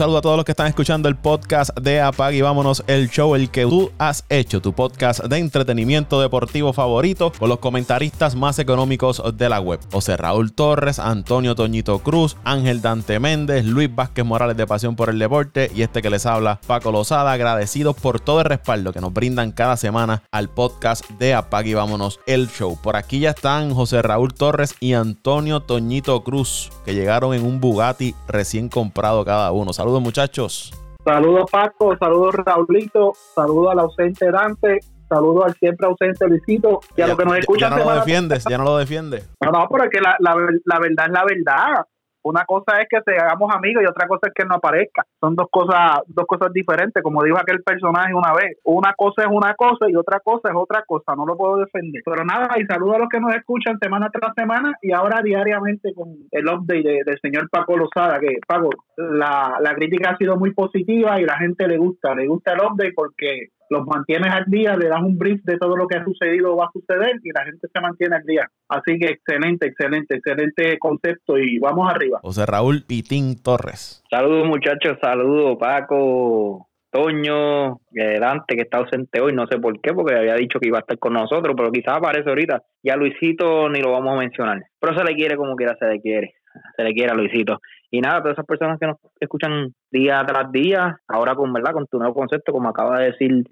Saludo a todos los que están escuchando el podcast de Apag y vámonos el show, el que tú has hecho, tu podcast de entretenimiento deportivo favorito con los comentaristas más económicos de la web. José Raúl Torres, Antonio Toñito Cruz, Ángel Dante Méndez, Luis Vázquez Morales de Pasión por el Deporte y este que les habla, Paco Lozada, agradecidos por todo el respaldo que nos brindan cada semana al podcast de Apag y vámonos el show. Por aquí ya están José Raúl Torres y Antonio Toñito Cruz, que llegaron en un Bugatti recién comprado cada uno. Saludos muchachos. Saludos Paco, saludos Raulito, saludos al ausente Dante, saludos al siempre ausente Luisito y a los que nos escuchan. Ya no lo defiendes, ya no lo defiendes. No, no, pero es que la, la, la verdad es la verdad. Una cosa es que se hagamos amigos y otra cosa es que no aparezca. Son dos cosas, dos cosas diferentes, como dijo aquel personaje una vez. Una cosa es una cosa y otra cosa es otra cosa. No lo puedo defender. Pero nada, y saludo a los que nos escuchan semana tras semana y ahora diariamente con el update del señor Paco Lozada, que Paco, la, la crítica ha sido muy positiva y la gente le gusta, le gusta el update porque los mantienes al día, le das un brief de todo lo que ha sucedido o va a suceder y la gente se mantiene al día. Así que excelente, excelente, excelente concepto y vamos arriba. José Raúl Pitín Torres. Saludos muchachos, saludos Paco, Toño, Dante que está ausente hoy, no sé por qué, porque había dicho que iba a estar con nosotros, pero quizás aparece ahorita. Ya Luisito ni lo vamos a mencionar, pero se le quiere como quiera, se le quiere, se le quiere a Luisito. Y nada, todas esas personas que nos escuchan día tras día, ahora con verdad, con tu nuevo concepto, como acaba de decir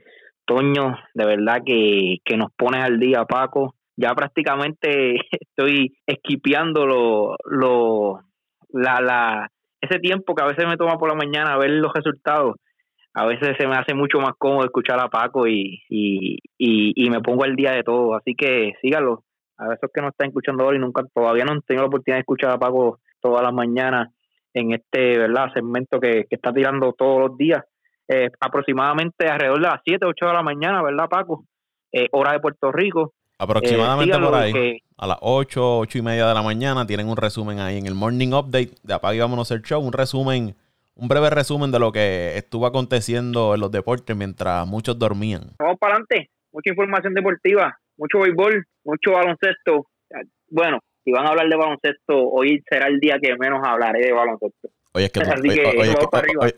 Toño, de verdad que, que nos pones al día, Paco. Ya prácticamente estoy esquipeando lo, lo, la, la, ese tiempo que a veces me toma por la mañana ver los resultados. A veces se me hace mucho más cómodo escuchar a Paco y, y, y, me pongo al día de todo. Así que síganlo. A esos que no están escuchando hoy, nunca, todavía no han tenido la oportunidad de escuchar a Paco todas las mañanas en este verdad segmento que, está tirando todos los días, eh, aproximadamente alrededor de las 7, 8 de la mañana, ¿verdad, Paco? Eh, hora de Puerto Rico. Aproximadamente eh, por ahí. A las 8, 8 y media de la mañana tienen un resumen ahí en el Morning Update de Apague y Vámonos el Show. Un resumen, un breve resumen de lo que estuvo aconteciendo en los deportes mientras muchos dormían. Vamos para adelante. Mucha información deportiva, mucho béisbol, mucho baloncesto. Bueno, si van a hablar de baloncesto, hoy será el día que menos hablaré de baloncesto. Oye, es que, tú,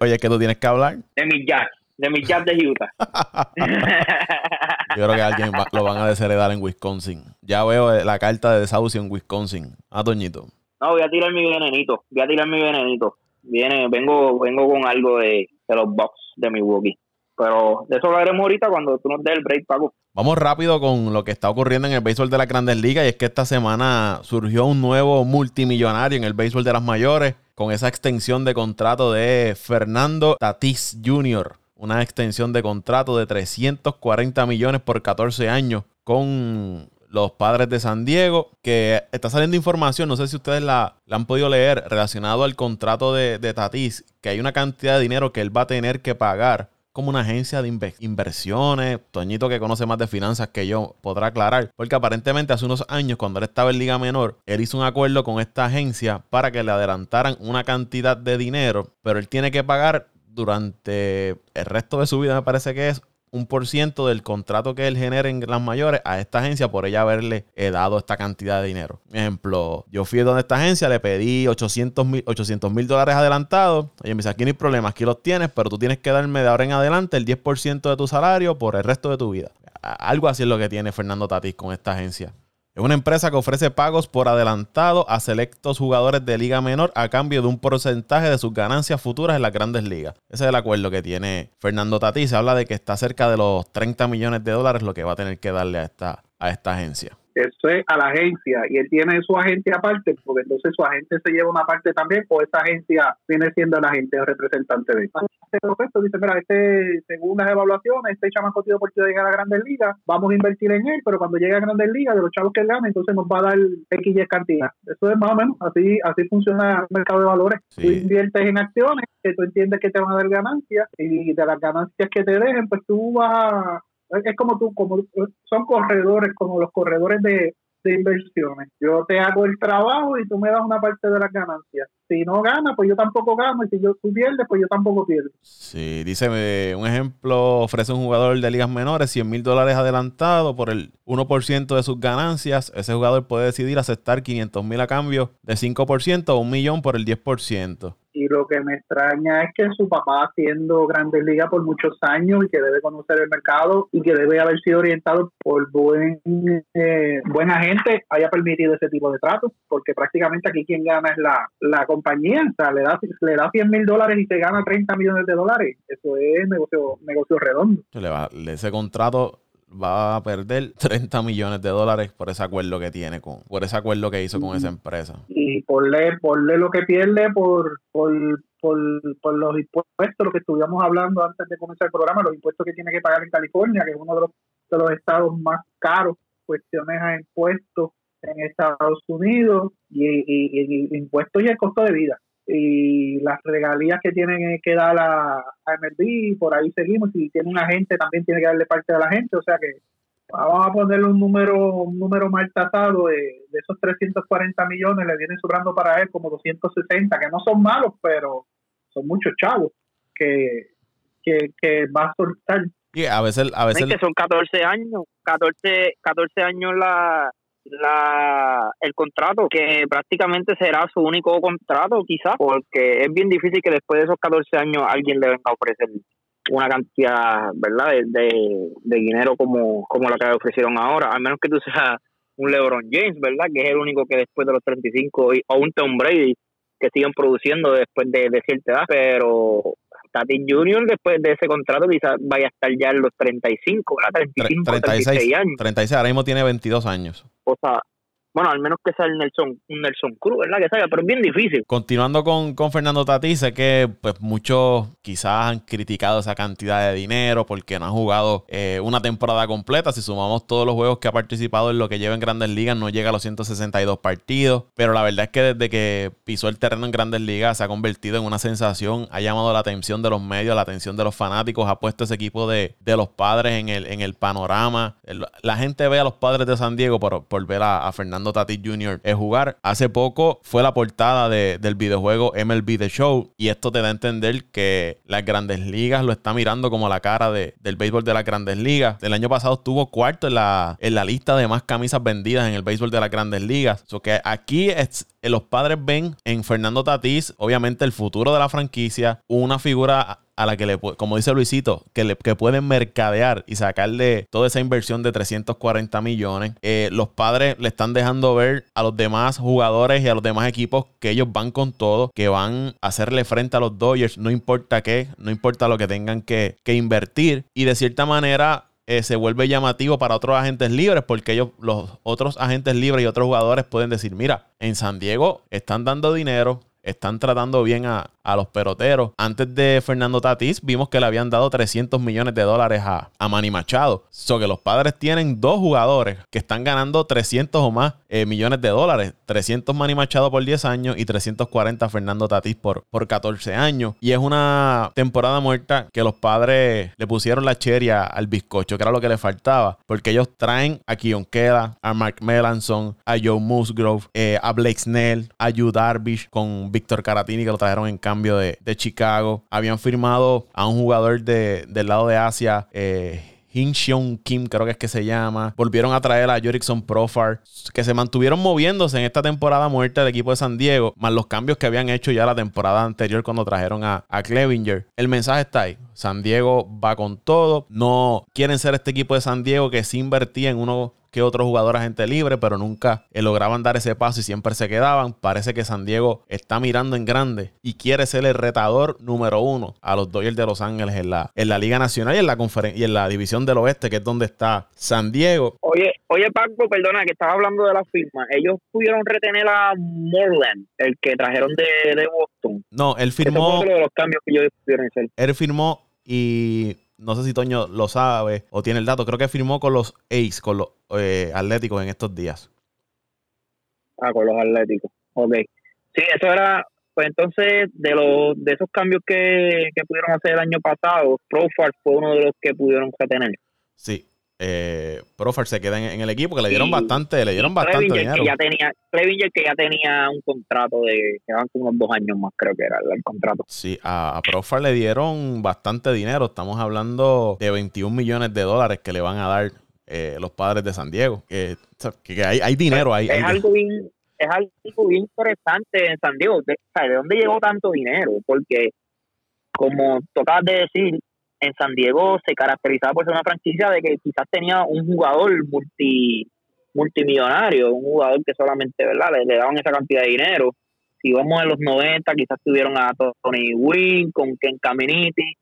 oye, que, tú tienes que hablar. De mi jazz, de mi jazz de Utah. Yo creo que alguien lo van a desheredar en Wisconsin. Ya veo eh, la carta de desahucio en Wisconsin. Ah, Toñito. No, voy a tirar mi venenito. Voy a tirar mi venenito. Viene, vengo, vengo con algo de, de los Bucks de Milwaukee. Pero de eso hablaremos ahorita cuando tú nos des el break, Paco. Vamos rápido con lo que está ocurriendo en el béisbol de las grandes ligas y es que esta semana surgió un nuevo multimillonario en el béisbol de las mayores con esa extensión de contrato de Fernando Tatis Jr., una extensión de contrato de 340 millones por 14 años con los padres de San Diego, que está saliendo información, no sé si ustedes la, han podido leer, relacionado al contrato de, de Tatis, que hay una cantidad de dinero que él va a tener que pagar como una agencia de inversiones. Toñito, que conoce más de finanzas que yo, podrá aclarar. Porque aparentemente hace unos años, cuando él estaba en Liga Menor, él hizo un acuerdo con esta agencia para que le adelantaran una cantidad de dinero, pero él tiene que pagar durante el resto de su vida, me parece que es un por ciento del contrato que él genera en las mayores a esta agencia por ella haberle eh, dado esta cantidad de dinero. Ejemplo, yo fui donde esta agencia, le pedí 800 mil dólares adelantados. Oye, me dice, aquí no hay problema, aquí los tienes, pero tú tienes que darme de ahora en adelante el 10% de tu salario por el resto de tu vida. Algo así es lo que tiene Fernando Tatis con esta agencia. Es una empresa que ofrece pagos por adelantado a selectos jugadores de liga menor a cambio de un porcentaje de sus ganancias futuras en las grandes ligas. Ese es el acuerdo que tiene Fernando Tatís. Se habla de que está cerca de los 30 millones de dólares lo que va a tener que darle a esta, a esta agencia eso es a la agencia y él tiene su agente aparte, porque entonces su agente se lleva una parte también, o esa agencia viene siendo la agente o representante de él. Este dice, mira, este, según las evaluaciones, este chamaco tiene oportunidad de llegar a Grandes Ligas, vamos a invertir en él, pero cuando llegue a Grandes Ligas, de los chavos que él gane, entonces nos va a dar X y cantidad. Eso es más o menos, así así funciona el mercado de valores. Tú inviertes en acciones, que tú entiendes que te van a dar ganancias, y de las ganancias que te dejen, pues tú vas es como tú, como son corredores, como los corredores de, de inversiones. Yo te hago el trabajo y tú me das una parte de las ganancias. Si no gana, pues yo tampoco gano. Y si yo, tú pierdes, pues yo tampoco pierdo. Sí, dice eh, un ejemplo, ofrece un jugador de ligas menores 100 mil dólares adelantado por el 1% de sus ganancias. Ese jugador puede decidir aceptar 500 mil a cambio de 5% o un millón por el 10%. Y lo que me extraña es que su papá haciendo Grandes Ligas por muchos años y que debe conocer el mercado y que debe haber sido orientado por buen eh, buena gente haya permitido ese tipo de trato porque prácticamente aquí quien gana es la, la compañía. O sea le da le da 100 mil dólares y se gana 30 millones de dólares. Eso es negocio negocio redondo. Ese contrato va a perder 30 millones de dólares por ese acuerdo que tiene con, por ese acuerdo que hizo con esa empresa. Y por por lo que pierde por, por, por, los impuestos, lo que estuvimos hablando antes de comenzar el programa, los impuestos que tiene que pagar en California, que es uno de los, de los estados más caros, cuestiones a impuestos en Estados Unidos y, y impuestos y el costo de vida y las regalías que tienen que dar a, a MLB, por ahí seguimos, si tiene un agente también tiene que darle parte de la gente, o sea que vamos a ponerle un número un número mal tasado de, esos 340 millones, le vienen sobrando para él como 260, que no son malos, pero son muchos chavos que, que, va a soltar. Y a veces, a veces... que son 14 años, 14, 14 años la, la el contrato, que prácticamente será su único contrato quizás, porque es bien difícil que después de esos 14 años alguien le venga a ofrecer una cantidad, ¿verdad?, de, de, dinero como, como la que le ofrecieron ahora, al menos que tú seas un LeBron James, ¿verdad?, que es el único que después de los 35, o un Tom Brady, que siguen produciendo después de, de cierta edad, pero Tati Junior después de ese contrato quizás vaya a estar ya en los 35, ¿verdad? 35, 36, años. 36, ahora mismo tiene 22 años. O sea, bueno, al menos que sea el Nelson, Nelson Cruz, ¿verdad? Que salga, pero es bien difícil. Continuando con, con Fernando Tati, sé que pues muchos quizás han criticado esa cantidad de dinero porque no ha jugado eh, una temporada completa. Si sumamos todos los juegos que ha participado en lo que lleva en Grandes Ligas, no llega a los 162 partidos. Pero la verdad es que desde que pisó el terreno en Grandes Ligas se ha convertido en una sensación, ha llamado la atención de los medios, la atención de los fanáticos, ha puesto ese equipo de, los padres en el, en el panorama. La gente ve a los padres de San Diego por, por ver a Fernando Tati Jr. es jugar. Hace poco fue la portada del videojuego MLB The Show y esto te da a entender que las grandes ligas lo está mirando como la cara de, del béisbol de las grandes ligas. El año pasado estuvo cuarto en la, en la lista de más camisas vendidas en el béisbol de las grandes ligas. So que aquí es, los padres ven en Fernando Tatís, obviamente, el futuro de la franquicia, una figura a la que le, como dice Luisito, que, le, que pueden mercadear y sacarle toda esa inversión de 340 millones. Eh, los padres le están dejando ver a los demás jugadores y a los demás equipos que ellos van con todo, que van a hacerle frente a los Dodgers, no importa qué, no importa lo que tengan que, que invertir. Y de cierta manera eh, se vuelve llamativo para otros agentes libres porque ellos, los otros agentes libres y otros jugadores pueden decir, mira, en San Diego están dando dinero, están tratando bien a, los peloteros. Antes de Fernando Tatís, vimos que le habían dado 300 millones de dólares a, a Manny Machado. So que los padres tienen dos jugadores que están ganando 300 o más eh, millones de dólares. 300 Manny Machado por 10 años y 340 Fernando Tatís por, por 14 años. Y es una temporada muerta que los padres le pusieron la cheria al bizcocho, que era lo que le faltaba. Porque ellos traen a Queda, a Mark Melanson, a Joe Musgrove, eh, a Blake Snell, a Yu Darvish con Víctor Caratini, que lo trajeron en cambio de, Chicago. Habían firmado a un jugador de, del lado de Asia, eh, Hin Kim, creo que es que se llama. Volvieron a traer a Jorickson Profar, que se mantuvieron moviéndose en esta temporada muerta del equipo de San Diego, más los cambios que habían hecho ya la temporada anterior cuando trajeron a, a Clevinger. El mensaje está ahí. San Diego va con todo. No quieren ser este equipo de San Diego que sí invertía en uno que otro jugador agente libre, pero nunca eh, lograban dar ese paso y siempre se quedaban. Parece que San Diego está mirando en grande y quiere ser el retador número uno a los Dodgers de Los Ángeles en la, en la Liga Nacional y en la y en la División del Oeste, que es donde está San Diego. Oye, oye Paco, perdona que estaba hablando de la firma. Ellos pudieron retener a Morland, el que trajeron de, de Boston. No, él firmó. de los cambios que ellos pudieron hacer. Él firmó y no sé si Toño lo sabe o tiene el dato, creo que firmó con los Ace, con los eh, Atléticos en estos días. Ah, con los Atléticos. Ok. Sí, eso era, pues entonces, de los de esos cambios que, que pudieron hacer el año pasado, Profar fue uno de los que pudieron retener. Sí, eh, Profar se queda en, el equipo que le dieron bastante, le dieron bastante dinero. Que ya tenía, que ya tenía un contrato de que van unos dos años más, creo que era el, contrato. Sí, a, a Profar le dieron bastante dinero. Estamos hablando de 21 millones de dólares que le van a dar eh, los padres de San Diego. Que, hay, dinero ahí. Es, algo bien, es algo bien interesante en San Diego. De, ¿De dónde llegó tanto dinero? Porque, como tocabas de decir, en San Diego se caracterizaba por ser una franquicia de que quizás tenía un jugador multi multimillonario, un jugador que solamente ¿verdad? Le, daban esa cantidad de dinero. Si vamos en los 90, quizás tuvieron a Tony Wynn con Ken Caminiti.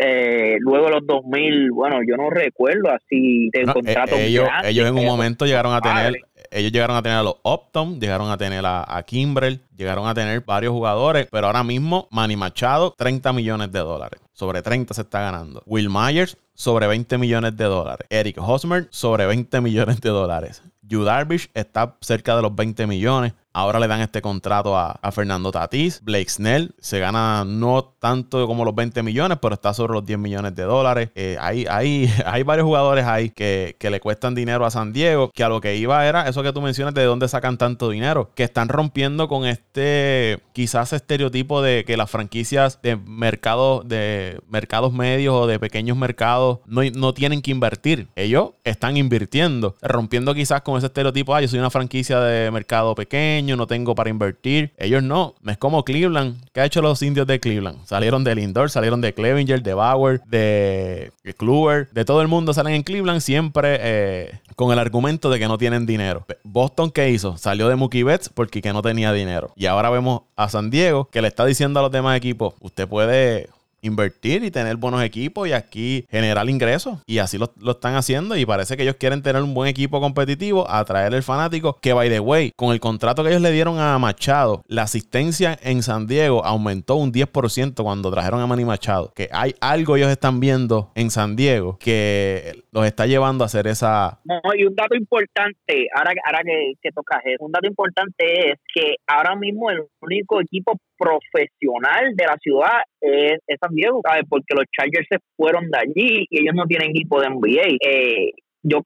Eh, luego los 2000, bueno, yo no recuerdo así de contrato. Eh, ellos, ellos en un momento llegaron a tener ellos llegaron a tener a los Optom, llegaron a tener a, a Kimbrel, llegaron a tener varios jugadores, pero ahora mismo Manny Machado, 30 millones de dólares. Sobre 30 se está ganando. Will Myers, sobre 20 millones de dólares. Eric Hosmer, sobre 20 millones de dólares. Yu Darvish está cerca de los 20 millones. Ahora le dan este contrato a, Fernando Tatís. Blake Snell se gana no tanto como los 20 millones, pero está sobre los 10 millones de dólares. Eh, hay, hay, hay, varios jugadores ahí que, le cuestan dinero a San Diego, que a lo que iba era eso que tú mencionas de dónde sacan tanto dinero, que están rompiendo con este quizás estereotipo de que las franquicias de mercados, de mercados medios o de pequeños mercados no, no tienen que invertir. Ellos están invirtiendo, rompiendo quizás con ese estereotipo, ah, yo soy una franquicia de mercado pequeño, no tengo para invertir. Ellos no. Es como Cleveland. ¿Qué ha hecho los indios de Cleveland? Salieron de Lindor, salieron de Clevinger, de Bauer, de Kluber, de todo el mundo salen en Cleveland siempre eh, con el argumento de que no tienen dinero. Boston, ¿qué hizo? Salió de Mookie Betts porque que no tenía dinero. Y ahora vemos a San Diego que le está diciendo a los demás equipos, usted puede invertir y tener buenos equipos y aquí generar ingresos. Y así lo, están haciendo y parece que ellos quieren tener un buen equipo competitivo, atraer el fanático, que by the way, con el contrato que ellos le dieron a Machado, la asistencia en San Diego aumentó un 10% cuando trajeron a Manny Machado. Que hay algo ellos están viendo en San Diego que los está llevando a hacer esa... No, y un dato importante, ahora, ahora que, que tocas eso, un dato importante es que ahora mismo el único equipo profesional de la ciudad es, San Diego, ¿sabes? Porque los Chargers se fueron de allí y ellos no tienen equipo de NBA. Eh, yo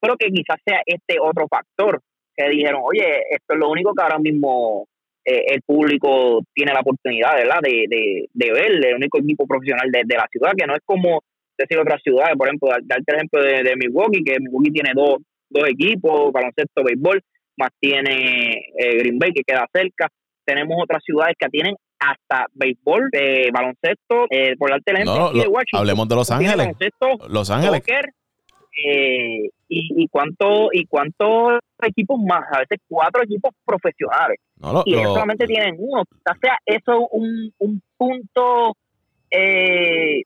creo que quizás sea este otro factor que dijeron, oye, esto es lo único que ahora mismo eh, el público tiene la oportunidad, ¿verdad? De, de, de ver, el único equipo profesional de, la ciudad, que no es como decir otras ciudades, por ejemplo, darte el ejemplo de, Milwaukee, que Milwaukee tiene dos, dos equipos, baloncesto, béisbol, más tiene eh, Green Bay que queda cerca tenemos otras ciudades que tienen hasta béisbol, eh, baloncesto, eh, por ejemplo de Washington. Hablemos de Los Ángeles. Los Ángeles. eh, y, y cuánto y cuántos equipos más, a veces cuatro equipos profesionales. y ellos solamente tienen uno. O sea, eso un, un punto eh,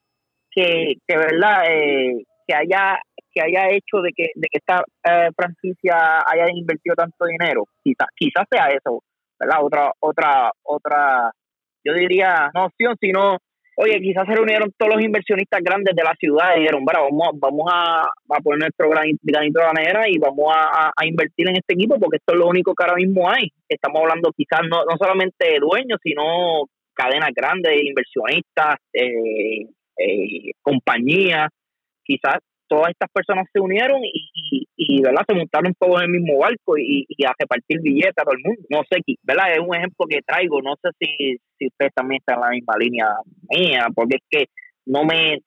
que, que verdad eh, que haya que haya hecho de que, de que esta eh, franquicia haya invertido tanto dinero. Quizás quizás sea eso ¿verdad? Otra, otra, otra, yo diría, no opción, sino, oye, quizás se reunieron todos los inversionistas grandes de la ciudad y dijeron, vamos, vamos a, a poner nuestro granito, de manera y vamos a, a, invertir en este equipo porque esto es lo único que ahora mismo hay. Estamos hablando quizás no, no solamente de dueños, sino cadenas grandes, inversionistas, eh, eh, compañías, quizás todas estas personas se unieron y, ¿verdad? se montaron todos en el mismo barco y, y, a repartir billetes a todo el mundo. No sé, ¿verdad? Es un ejemplo que traigo, no sé si, si ustedes también están en la misma línea mía, porque es que no me...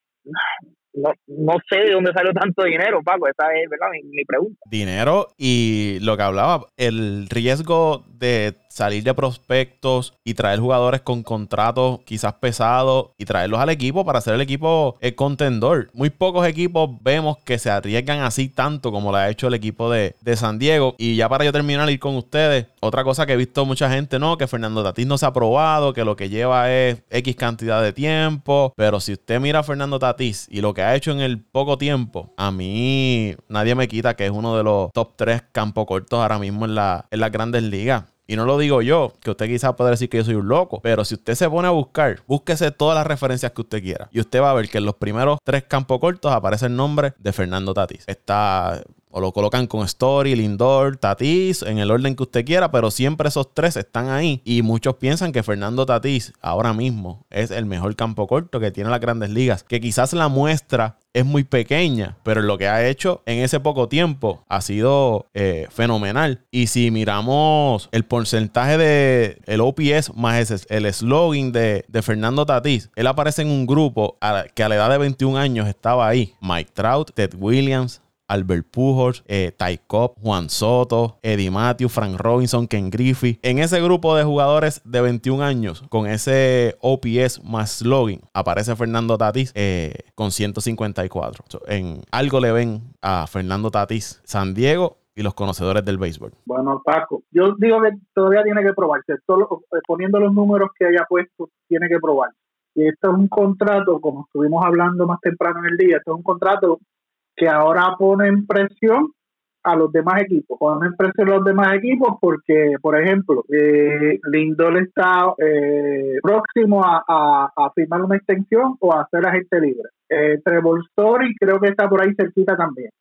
No, no sé de dónde salió tanto dinero, Paco, esa es ¿verdad? mi pregunta. Dinero y lo que hablaba, el riesgo de salir de prospectos y traer jugadores con contratos quizás pesados y traerlos al equipo para hacer el equipo el contendor. Muy pocos equipos vemos que se arriesgan así tanto como lo ha hecho el equipo de, San Diego. Y ya para yo terminar ir con ustedes, otra cosa que he visto mucha gente, no, que Fernando Tatís no se ha probado, que lo que lleva es X cantidad de tiempo. Pero si usted mira a Fernando Tatís y lo que ha hecho en el poco tiempo, a mí nadie me quita que es uno de los top 3 campo cortos ahora mismo en, la, en las grandes ligas. Y no lo digo yo, que usted quizás pueda decir que yo soy un loco, pero si usted se pone a buscar, búsquese todas las referencias que usted quiera. Y usted va a ver que en los primeros tres campos cortos aparece el nombre de Fernando Tatis. Está o lo colocan con Story, Lindor, Tatis, en el orden que usted quiera, pero siempre esos tres están ahí. Y muchos piensan que Fernando Tatis ahora mismo es el mejor campo corto que tiene las grandes ligas. Que quizás la muestra es muy pequeña, pero lo que ha hecho en ese poco tiempo ha sido eh, fenomenal. Y si miramos el porcentaje de el OPS más el slogan de, de, Fernando Tatis, él aparece en un grupo que a la edad de 21 años estaba ahí. Mike Trout, Ted Williams, Albert Pujols, eh, Ty Cobb, Juan Soto, Eddie Matthews, Frank Robinson, Ken Griffey. En ese grupo de jugadores de 21 años, con ese OPS más login, aparece Fernando Tatis eh, con 154. en algo le ven a Fernando Tatis, San Diego y los conocedores del béisbol? Bueno, Paco, yo digo que todavía tiene que probarse. Solo poniendo los números que haya puesto, tiene que probarse. Y esto es un contrato, como estuvimos hablando más temprano en el día, esto es un contrato que ahora pone en presión a los demás equipos. Pone en presión a los demás equipos porque, por ejemplo, eh, Lindol está eh, próximo a, firmar una extensión o a ser agente libre. Eh, Trevor Story creo que está por ahí cerquita también.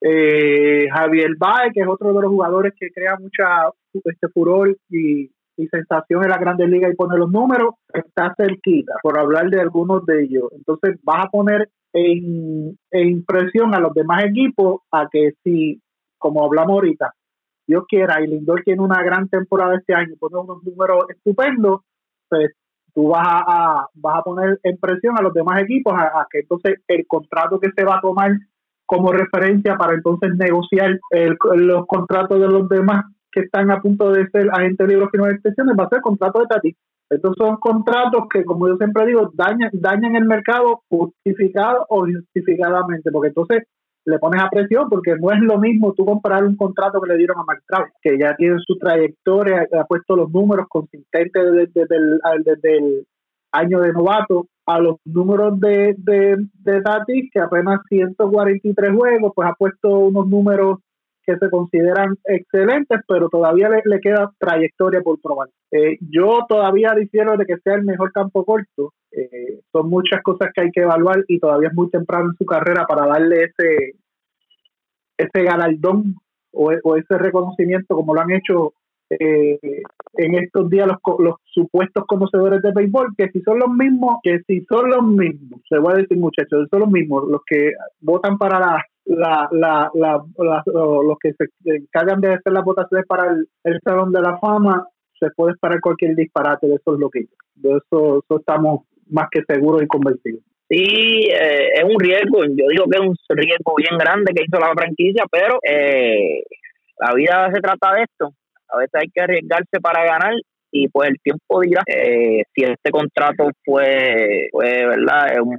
Eh, Javier Baez, que es otro de los jugadores que crea mucha este furor y, sensación en la Grandes Ligas y pone los números, está cerquita, por hablar de algunos de ellos. Entonces vas a poner en, en presión a los demás equipos a que si, como hablamos ahorita, Dios quiera, y Lindor tiene una gran temporada este año, pone unos números estupendos, pues tú vas a, vas a poner en presión a los demás equipos a, que entonces el contrato que se va a tomar como referencia para entonces negociar los contratos de los demás que están a punto de ser agentes libres de extensiones, va a ser el contrato de Tati. Estos son contratos que, como yo siempre digo, dañan, dañan el mercado justificado o injustificadamente, porque entonces le pones a presión, porque no es lo mismo tú comprar un contrato que le dieron a Mark que ya tiene su trayectoria, ha puesto los números consistentes desde, desde el año de novato, a los números de, de, de Tatis, que apenas 143 juegos, pues ha puesto unos números que se consideran excelentes, pero todavía le, queda trayectoria por probar. Eh, yo todavía difiero de que sea el mejor campo corto. Eh, son muchas cosas que hay que evaluar y todavía es muy temprano en su carrera para darle ese, ese galardón o, ese reconocimiento como lo han hecho eh, en estos días los, los supuestos conocedores de béisbol, que si son los mismos, que si son los mismos, se voy a decir muchachos, son los mismos los que votan para la, la, la, la, los que se encargan de hacer las votaciones para el, Salón de la Fama, se puede esperar cualquier disparate de esos loquitos. De eso, eso estamos más que seguros y convencidos. Sí, eh, es un riesgo, yo digo que es un riesgo bien grande que hizo la franquicia, pero eh, la vida se trata de esto a veces hay que arriesgarse para ganar y pues el tiempo dirá eh, si este contrato fue, fue verdad un,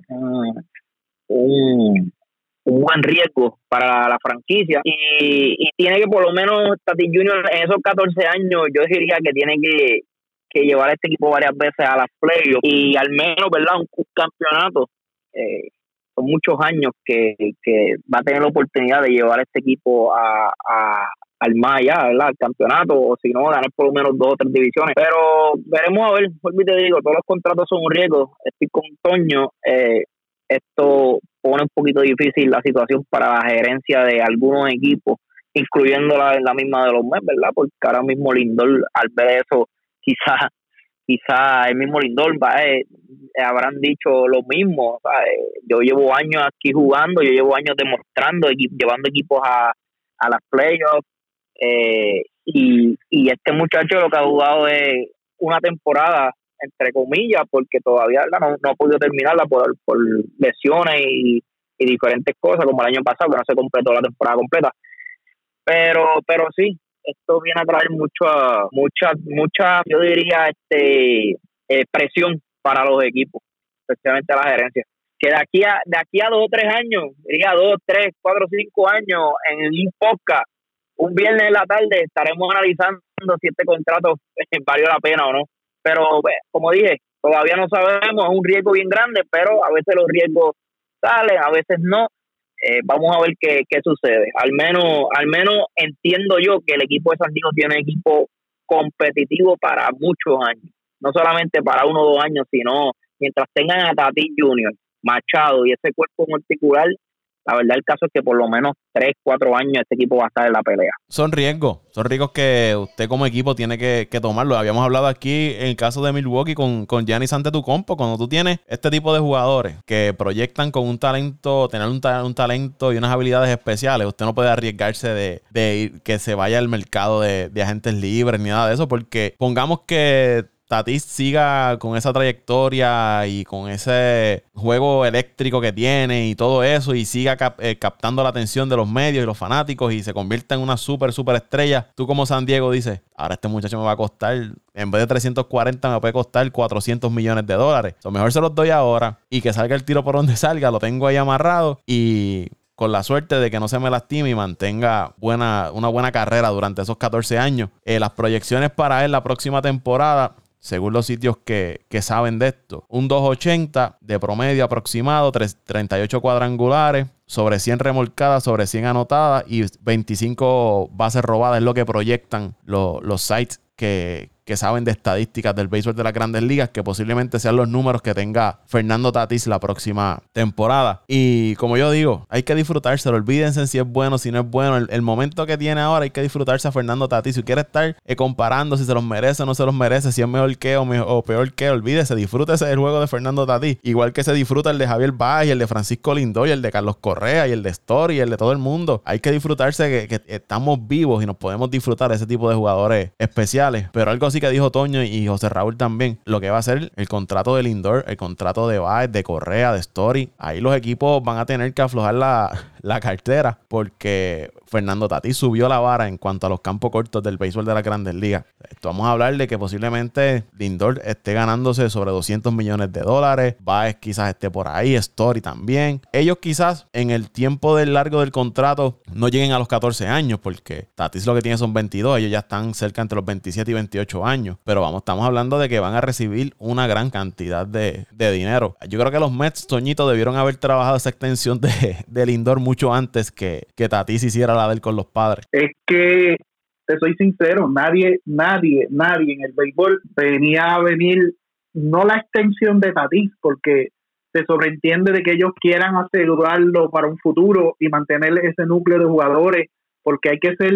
un, buen riesgo para la franquicia y, y tiene que por lo menos Tati Junior en esos 14 años yo diría que tiene que, que llevar a este equipo varias veces a las playoffs y al menos verdad un, campeonato eh, son muchos años que, que va a tener la oportunidad de llevar a este equipo a, al más allá, ¿verdad? Al campeonato, o si no, ganar por lo menos dos o tres divisiones. Pero veremos a ver, por te digo, todos los contratos son un riesgo. Estoy con Toño, eh, esto pone un poquito difícil la situación para la gerencia de algunos equipos, incluyendo la, la misma de los Mets, ¿verdad? Porque ahora mismo Lindor, al ver eso, quizás quizá el mismo Lindor va, eh, habrán dicho lo mismo. Yo llevo años aquí jugando, yo llevo años demostrando, llevando equipos a, a las playoffs, eh, y, y este muchacho lo que ha jugado es una temporada, entre comillas, porque todavía no, no ha podido terminarla por, por lesiones y, diferentes cosas, como el año pasado, que no se completó la temporada completa. Pero, pero sí, esto viene a traer mucha, mucha, mucha, yo diría, este eh, presión para los equipos, especialmente la gerencia. Que de aquí a, de aquí a dos o tres años, diría dos, tres, cuatro, cinco años, en un podcast, un viernes en la tarde estaremos analizando si este contrato valió la pena o no. Pero, pues, como dije, todavía no sabemos, es un riesgo bien grande, pero a veces los riesgos salen, a veces no. Eh, vamos a ver qué, qué sucede. Al menos, al menos entiendo yo que el equipo de San Diego tiene equipo competitivo para muchos años. No solamente para uno o dos años, sino mientras tengan a Tati Junior, Machado y ese cuerpo particular, la verdad el caso es que por lo menos 3, 4 años este equipo va a estar en la pelea. Son riesgos, son riesgos que usted como equipo tiene que, tomarlo. Habíamos hablado aquí en el caso de Milwaukee con, con Giannis Antetokounmpo, cuando tú tienes este tipo de jugadores que proyectan con un talento, tener un, un talento y unas habilidades especiales, usted no puede arriesgarse de, de ir, que se vaya al mercado de, de agentes libres ni nada de eso, porque pongamos que Tatis siga con esa trayectoria y con ese juego eléctrico que tiene y todo eso y siga eh, captando la atención de los medios y los fanáticos y se convierta en una súper, súper estrella, tú como San Diego dices, ahora este muchacho me va a costar, en vez de 340 me puede costar 400 millones de dólares. Lo mejor se los doy ahora y que salga el tiro por donde salga, lo tengo ahí amarrado y con la suerte de que no se me lastime y mantenga buena, una buena carrera durante esos 14 años. Eh, las proyecciones para él la próxima temporada según los sitios que, saben de esto. Un 280 de promedio aproximado, 38 cuadrangulares, sobre 100 remolcadas, sobre 100 anotadas y 25 bases robadas es lo que proyectan los sites que, que saben de estadísticas del béisbol de las grandes ligas, que posiblemente sean los números que tenga Fernando Tatis la próxima temporada. Y como yo digo, hay que disfrutárselo. Olvídense si es bueno, si no es bueno. El, momento que tiene ahora hay que disfrutarse a Fernando Tatis. Si quiere estar eh, comparando si se los merece o no se los merece, si es mejor que o, peor que, olvídese, disfrútese del juego de Fernando Tatis. Igual que se disfruta el de Javier Baez, el de Francisco Lindor, el de Carlos Correa, y el de Story, y el de todo el mundo. Hay que disfrutarse que, que estamos vivos y nos podemos disfrutar de ese tipo de jugadores especiales. Pero algo así que dijo Toño y José Raúl también, lo que va a ser el contrato del indoor, el contrato de Baez, de Correa, de Story. Ahí los equipos van a tener que aflojar la, la cartera porque Fernando Tati subió la vara en cuanto a los campos cortos del béisbol de la grandes ligas. Esto vamos a hablar de que posiblemente Lindor esté ganándose sobre 200 millones de dólares. Baez quizás esté por ahí, Story también. Ellos quizás en el tiempo del largo del contrato no lleguen a los 14 años porque Tatis lo que tiene son 22. Ellos ya están cerca entre los 27 y 28 años. Pero vamos, estamos hablando de que van a recibir una gran cantidad de, dinero. Yo creo que los Mets, Toñito, debieron haber trabajado esa extensión de, de Lindor mucho antes que, que Tatis hiciera la del con los padres. Es que, te soy sincero, nadie, nadie, nadie en el béisbol venía a venir, no la extensión de Tatis, porque se sobreentiende de que ellos quieran asegurarlo para un futuro y mantener ese núcleo de jugadores porque hay que ser,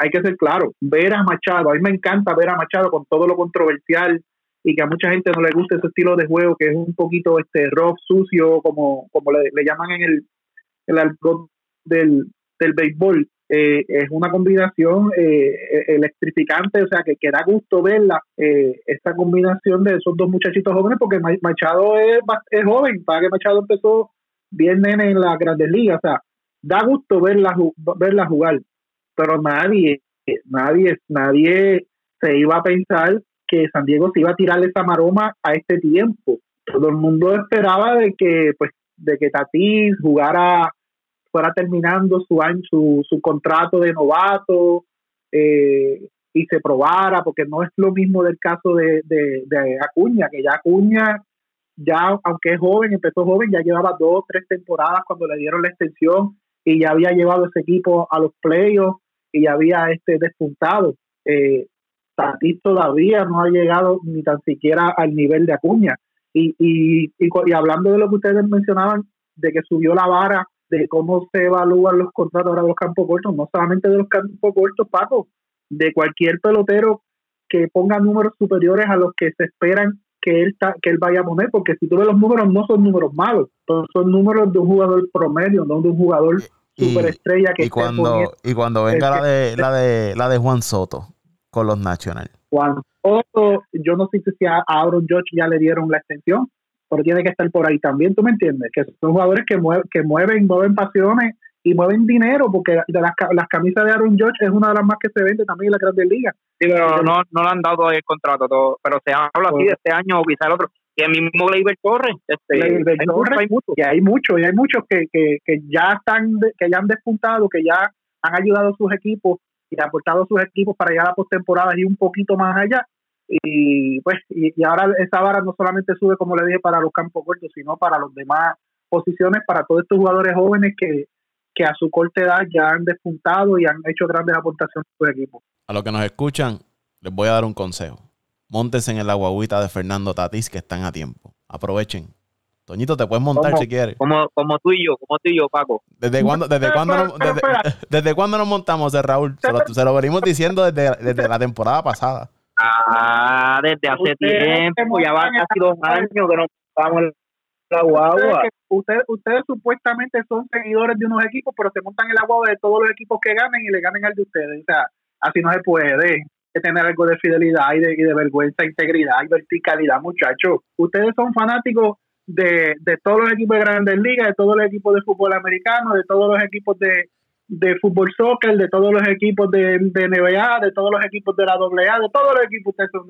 hay que ser claro, ver a Machado, a mí me encanta ver a Machado con todo lo controversial y que a mucha gente no le gusta ese estilo de juego que es un poquito este rough, sucio, como, como le, llaman en el, el algo del, del béisbol. Eh, es una combinación eh, electrificante, o sea, que, que da gusto verla, eh, esta combinación de esos dos muchachitos jóvenes, porque Machado es, es joven, para que Machado empezó bien en las grandes ligas, o sea, da gusto verla, verla jugar, pero nadie, nadie, nadie se iba a pensar que San Diego se iba a tirar esa maroma a este tiempo. Todo el mundo esperaba de que, pues, de que Tatis jugara fuera terminando su año, su, su contrato de novato eh, y se probara, porque no es lo mismo del caso de, de, Acuña, que ya Acuña, ya aunque es joven, empezó joven, ya llevaba dos, tres temporadas cuando le dieron la extensión y ya había llevado ese equipo a los playoffs y ya había este despuntado. Eh, todavía no ha llegado ni tan siquiera al nivel de Acuña. Y, y, y, y hablando de lo que ustedes mencionaban, de que subió la vara de cómo se evalúan los contratos ahora de los campos cortos, no solamente de los campos cortos, Paco, de cualquier pelotero que ponga números superiores a los que se esperan que él que él vaya a poner, porque si tú ves los números no son números malos, son números de un jugador promedio, no de un jugador superestrella que y cuando y cuando venga la de la de la de Juan Soto con los Nationals. Juan Soto, yo no sé si a Aaron George ya le dieron la extensión, pero tiene que estar por ahí también, ¿tú me entiendes? Que son jugadores que, mueven, que mueven, mueven pasiones y mueven dinero, porque las, las camisas de Aaron George es una de las más que se vende también en la Grandes Ligas. Sí, pero no, no le han dado el contrato, todo, pero se habla así de este año o quizá el otro. Y el mismo Gleyber Torres. Este, hay Torres, hay muchos. Y hay muchos, y hay muchos que, que, que ya están, que ya han despuntado, que ya han ayudado a sus equipos y aportado a sus equipos para llegar a postemporada y un poquito más allá y pues y, ahora esa vara no solamente sube como le dije para los campos cortos sino para los demás posiciones para todos estos jugadores jóvenes que, que a su corta edad ya han despuntado y han hecho grandes aportaciones a su equipo a los que nos escuchan les voy a dar un consejo montes en el aguaguita de Fernando Tatis que están a tiempo aprovechen Toñito, te puedes montar si quieres. Como, como tú y yo, como tú y yo, Paco. ¿Desde cuándo, desde cuándo, nos, desde, desde cuándo nos montamos, eh, Raúl? Se lo, se lo venimos diciendo desde, desde la temporada pasada. Ah, desde hace tiempo, ya van casi dos años que no vamos la guagua. Ustedes, ustedes, supuestamente son seguidores de unos equipos, pero se montan en la guagua de todos los equipos que ganen y le ganen al de ustedes. O sea, así no se puede. que tener algo de fidelidad y de, y de vergüenza, integridad y verticalidad, muchachos. Ustedes son fanáticos de, de todos los equipos de grandes ligas, de todos los equipos de fútbol americano, de todos los equipos de, de fútbol soccer, de todos los equipos de, de NBA, de todos los equipos de la AA, de todos los equipos ustedes son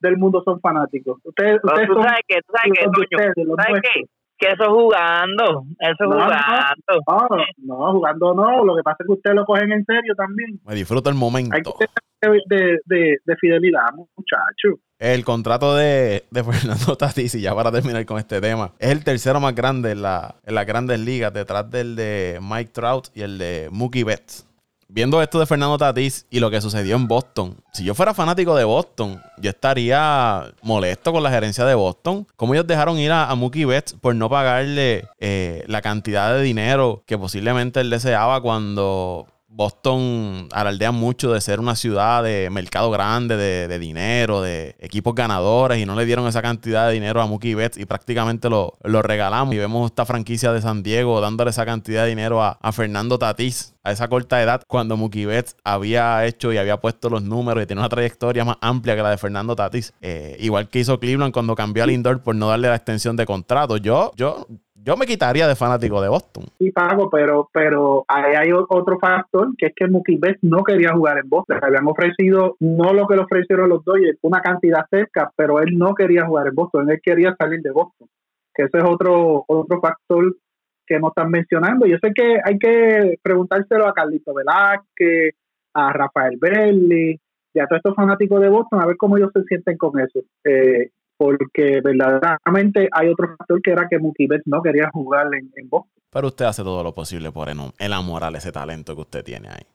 del mundo son fanáticos. Ustedes, ustedes tú son sabes que, tú sabes que, de Toño, ¿sabes qué? Que eso es jugando, eso es No, jugando. No, no, jugando no. Lo que pasa es que ustedes lo cogen en serio también. Me disfruto el momento. Hay que tener de, de, de fidelidad, muchachos. El contrato de, de Fernando Tatis, y ya para terminar con este tema, es el tercero más grande en, la, en las grandes ligas, detrás del de Mike Trout y el de Mookie Betts. Viendo esto de Fernando Tatis y lo que sucedió en Boston, si yo fuera fanático de Boston, yo estaría molesto con la gerencia de Boston. Como ellos dejaron ir a, a Mookie Betts por no pagarle eh, la cantidad de dinero que posiblemente él deseaba cuando Boston alardea mucho de ser una ciudad de mercado grande, de, de dinero, de equipos ganadores y no le dieron esa cantidad de dinero a Mookie Betts y prácticamente lo, lo regalamos. Y vemos esta franquicia de San Diego dándole esa cantidad de dinero a, a Fernando Tatís a esa corta edad cuando Mookie Betts había hecho y había puesto los números y tiene una trayectoria más amplia que la de Fernando Tatís. Eh, igual que hizo Cleveland cuando cambió al indoor por no darle la extensión de contrato. Yo, yo, yo me quitaría de fanático de Boston. Sí, pago, pero pero ahí hay otro factor que es que Mookie Betts no quería jugar en Boston. Le habían ofrecido no lo que le ofrecieron los Dodgers, una cantidad cerca, pero él no quería jugar en Boston. Él quería salir de Boston. Que ese es otro otro factor que no están mencionando. Yo sé que hay que preguntárselo a Carlito Velázquez, a Rafael Berli y a todos estos fanáticos de Boston a ver cómo ellos se sienten con eso. Eh, porque verdaderamente hay otro factor que era que Mookie Betts no quería jugar en, en Boston. Pero usted hace todo lo posible por enamorar ese talento que usted tiene ahí.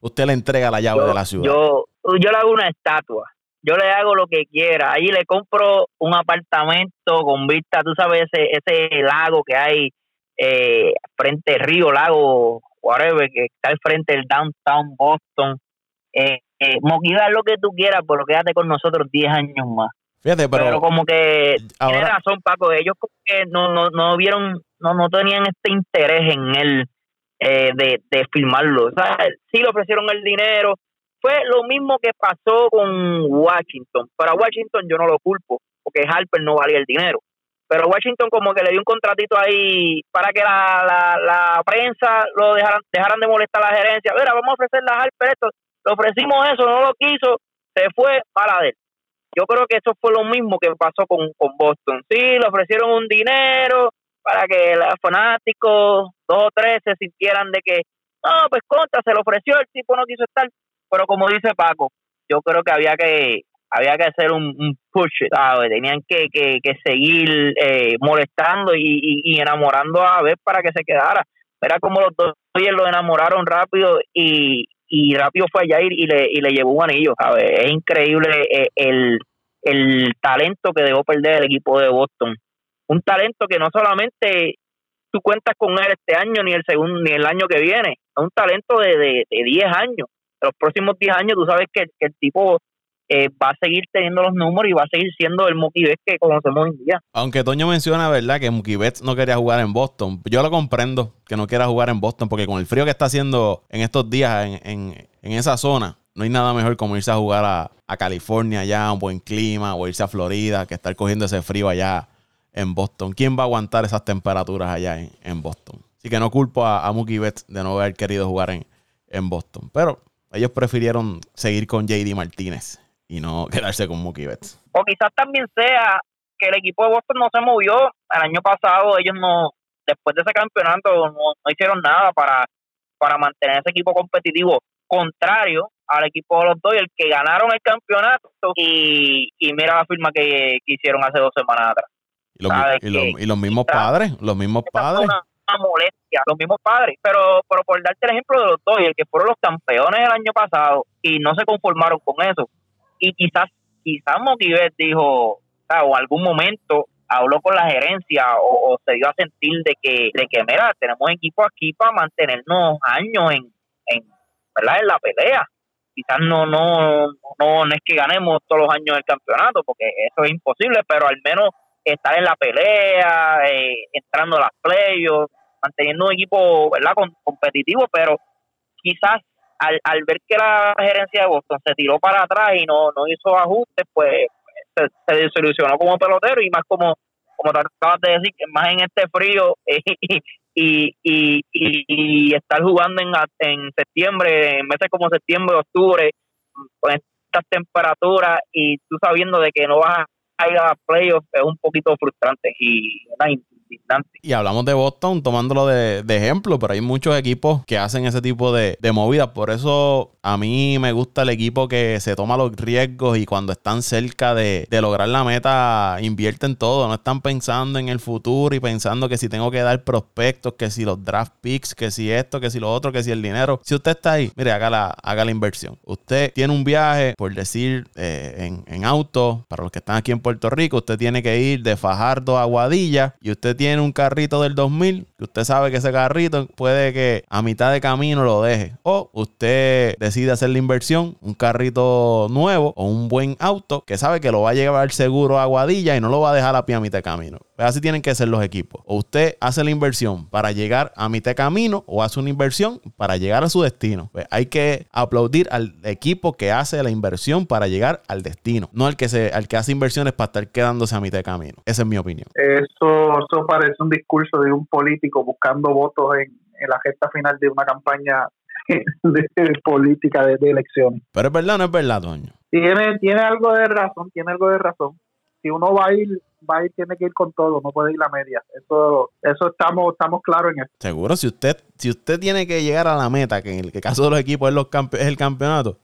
Usted le entrega la llave yo, de la ciudad. Yo, yo le hago una estatua. Yo le hago lo que quiera. Ahí le compro un apartamento con vista, tú sabes, ese, ese lago que hay eh, frente al río, lago, whatever, que está al frente del downtown Boston. Eh, eh, moquivar lo que tú quieras, pero quédate con nosotros 10 años más. Fíjate, pero, Pero, como que tiene razón, Paco. Ellos como que no, no, no vieron, no, no tenían este interés en él eh, de, de filmarlo. O sea, sí le ofrecieron el dinero. Fue lo mismo que pasó con Washington. Para Washington yo no lo culpo, porque Harper no valía el dinero. Pero Washington como que le dio un contratito ahí para que la, la, la prensa lo dejaran, dejaran de molestar a la gerencia. Mira, vamos a ofrecerle a Harper esto. Le ofrecimos eso, no lo quiso, se fue para él yo creo que eso fue lo mismo que pasó con, con Boston. Sí, le ofrecieron un dinero para que los fanáticos, dos o tres, se sintieran de que, no, pues contra, se lo ofreció, el tipo no quiso estar. Pero como dice Paco, yo creo que había que había que hacer un, un push, ¿sabes? Tenían que, que, que seguir eh, molestando y, y, enamorando a ver para que se quedara. Era como los dos lo enamoraron rápido y, y rápido fue allá y, y le, y le llevó un anillo, ¿sabes? Es increíble eh, el, el talento que dejó perder el equipo de Boston. Un talento que no solamente tú cuentas con él este año ni el segundo ni el año que viene, es un talento de, de, de 10 años. Los próximos 10 años tú sabes que, que el tipo eh, va a seguir teniendo los números y va a seguir siendo el Mookie Betts que conocemos hoy en día. aunque Toño menciona, ¿verdad? Que Mookie Betts no quería jugar en Boston. Yo lo comprendo que no quiera jugar en Boston porque con el frío que está haciendo en estos días en, en- en esa zona, no hay nada mejor como irse a jugar a, a California allá, un buen clima, o irse a Florida, que estar cogiendo ese frío allá en Boston. ¿Quién va a aguantar esas temperaturas allá en, en Boston? Así que no culpo a, a Mookie Betts de no haber querido jugar en, en Boston. Pero ellos prefirieron seguir con JD Martínez y no quedarse con Mookie Betts. o quizás también sea que el equipo de Boston no se movió. El año pasado ellos no, después de ese campeonato, no, no hicieron nada para, para mantener ese equipo competitivo. Contrario al equipo de los Dodgers que ganaron el campeonato y, y mira la firma que, que hicieron hace dos semanas atrás. Y los, y los- que y los mismos padres, los mismos padres. Una, una molestia, los mismos padres. Pero, pero por darte el ejemplo de los Dodgers, que fueron los campeones el año pasado y no se conformaron con eso. Y quizás, quizás Betts dijo, o algún momento habló con la gerencia o, o se dio a sentir de que, de que mira, tenemos equipo aquí para mantenernos años en, en, ¿verdad? en la pelea. Quizás no, no, no, no es que ganemos todos los años el campeonato, porque eso es imposible, pero al menos estar en la pelea, eh, entrando a las playoffs, manteniendo un equipo ¿verdad? Com- competitivo, pero quizás al, al ver que la gerencia de Boston se tiró para atrás y no, no hizo ajustes, pues se, se desilusionó como pelotero y más como, como acabas de decir, más en este frío y, y, y, estar jugando en, en septiembre, en meses como septiembre, octubre, con estas temperaturas y tú sabiendo de que no vas a ir a playoffs es un poquito frustrante y y hablamos de Boston tomándolo de, ejemplo, pero hay muchos equipos que hacen ese tipo de, de movidas. Por eso a mí me gusta el equipo que se toma los riesgos y cuando están cerca de, lograr la meta invierten todo. No están pensando en el futuro y pensando que si tengo que dar prospectos, que si los draft picks, que si esto, que si lo otro, que si el dinero. Si usted está ahí, mire, haga la, haga la inversión. Usted tiene un viaje, por decir, eh, en, en auto, para los que están aquí en Puerto Rico, usted tiene que ir de Fajardo a Guadilla y usted tiene un carrito del 2000, que usted sabe que ese carrito puede que a mitad de camino lo deje. O usted decide hacer la inversión, un carrito nuevo o un buen auto que sabe que lo va a llevar seguro a Guadilla y no lo va a dejar a pie a mitad de camino. Pues así tienen que ser los equipos. O usted hace la inversión para llegar a mitad de camino o hace una inversión para llegar a su destino. Pues hay que aplaudir al equipo que hace la inversión para llegar al destino, no al que, se, al que hace inversiones para estar quedándose a mitad de camino. Esa es mi opinión. Eso, eso parece un discurso de un político buscando votos en, la gesta final de una campaña de, política de, elecciones. Pero es verdad, no es verdad, Toño. Tiene, tiene algo de razón, tiene algo de razón. Si uno va a ir, va a ir, tiene que ir con todo, no puede ir a media. Eso, eso estamos, estamos claros en eso. Seguro, si usted, si usted tiene que llegar a la meta, que en el caso de los equipos es, los es el campeonato,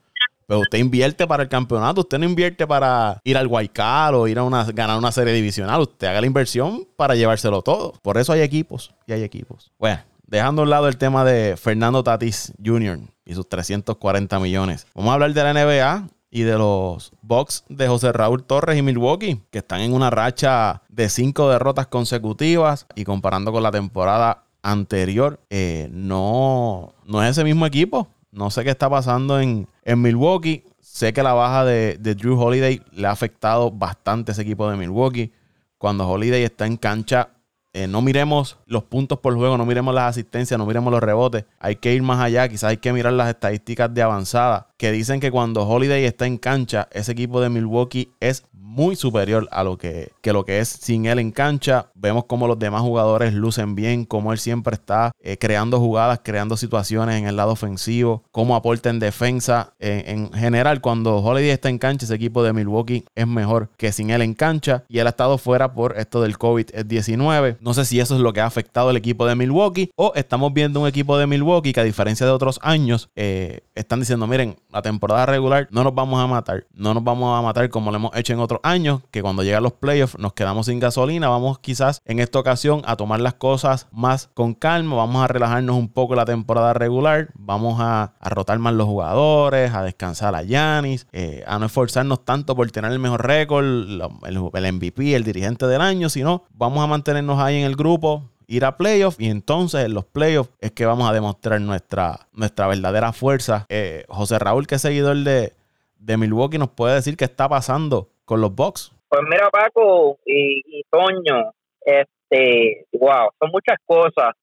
pero usted invierte para el campeonato, usted no invierte para ir al Guaycal o ir a una, ganar una serie divisional. Usted haga la inversión para llevárselo todo. Por eso hay equipos y hay equipos. Bueno, dejando a un lado el tema de Fernando Tatis Jr. y sus 340 millones. Vamos a hablar de la NBA y de los Bucks de José Raúl Torres y Milwaukee, que están en una racha de cinco derrotas consecutivas y comparando con la temporada anterior, eh, no, no es ese mismo equipo. No sé qué está pasando en, Milwaukee. Sé que la baja de, Drew Holiday le ha afectado bastante a ese equipo de Milwaukee. Cuando Holiday está en cancha, eh, no miremos los puntos por juego, no miremos las asistencias, no miremos los rebotes. Hay que ir más allá, quizás hay que mirar las estadísticas de avanzada, que dicen que cuando Holiday está en cancha, ese equipo de Milwaukee es muy superior a lo que, lo que es sin él en cancha. Vemos cómo los demás jugadores lucen bien, cómo él siempre está eh, creando jugadas, creando situaciones en el lado ofensivo, cómo aporta en defensa. en general, cuando Holiday está en cancha, ese equipo de Milwaukee es mejor que sin él en cancha. Y él ha estado fuera por esto del COVID-19. No sé si eso es lo que ha afectado al equipo de Milwaukee o estamos viendo un equipo de Milwaukee que a diferencia de otros años eh, están diciendo, miren, la temporada regular no nos vamos a matar, no nos vamos a matar como lo hemos hecho en otros años, que cuando llegan los playoffs nos quedamos sin gasolina. Vamos quizás en esta ocasión a tomar las cosas más con calma, vamos a relajarnos un poco la temporada regular, vamos a, rotar más los jugadores, a descansar a Yanis, eh, a no esforzarnos tanto por tener el mejor récord, el, el MVP, el dirigente del año, sino vamos a mantenernos ahí en el grupo, ir a playoffs y entonces en los playoffs es que vamos a demostrar nuestra, nuestra verdadera fuerza. Eh, José Raúl, que es seguidor de, de Milwaukee, nos puede decir qué está pasando con los Bucks? Pues mira, Paco y, Toño, este, wow, son muchas cosas.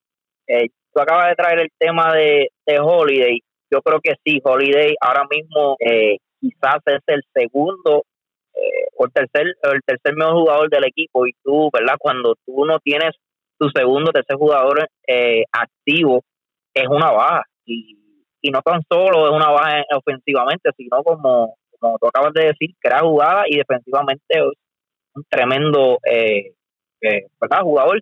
Eh, tú acabas de traer el tema de, Holiday. Yo creo que sí, Holiday ahora mismo eh, quizás es el segundo eh, o el tercer, el tercer mejor jugador del equipo. Y tú, ¿verdad? Cuando tú no tienes tu segundo, tercer jugador eh, activo, es una baja. Y, y no tan solo es una baja ofensivamente, sino como como tú acabas de decir, crea jugada y defensivamente es un tremendo eh, eh, jugador.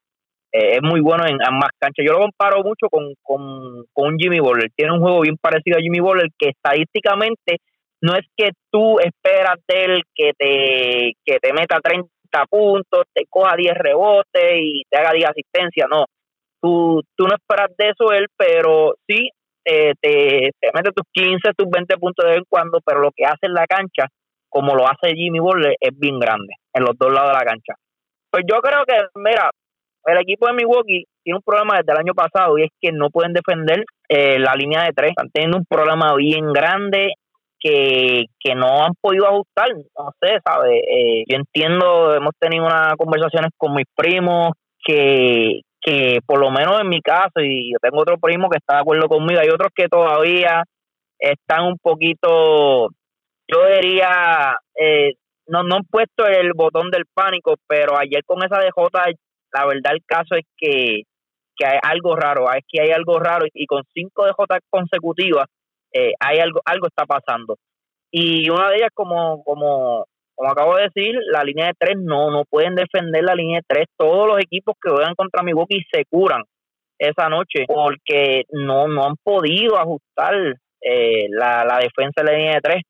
Eh, es muy bueno en ambas canchas. Yo lo comparo mucho con, con, con Jimmy Butler. Tiene un juego bien parecido a Jimmy Butler que estadísticamente no es que tú esperas de él que te, que te meta 30 puntos, te coja 10 rebotes y te haga 10 asistencias. No, tú, tú no esperas de eso él, pero sí te, te, mete tus 15, tus 20 puntos de vez en cuando, pero lo que hace en la cancha, como lo hace Jimmy Butler, es bien grande en los dos lados de la cancha. Pues yo creo que, mira, el equipo de Milwaukee tiene un problema desde el año pasado y es que no pueden defender eh, la línea de tres. Están teniendo un problema bien grande que, que no han podido ajustar. No sé, ¿sabes? Eh, yo entiendo, hemos tenido unas conversaciones con mis primos que, que por lo menos en mi caso, y yo tengo otro primo que está de acuerdo conmigo, hay otros que todavía están un poquito, yo diría, eh, no, no han puesto el botón del pánico, pero ayer con esa DJ, la verdad el caso es que, que hay algo raro, es que hay algo raro y con cinco DJ consecutivas eh, hay algo, algo está pasando. Y una de ellas, como, como, como acabo de decir, la línea de tres no, no pueden defender la línea de tres. Todos los equipos que juegan contra Milwaukee se curan esa noche porque no, no han podido ajustar eh, la, la defensa de la línea de tres.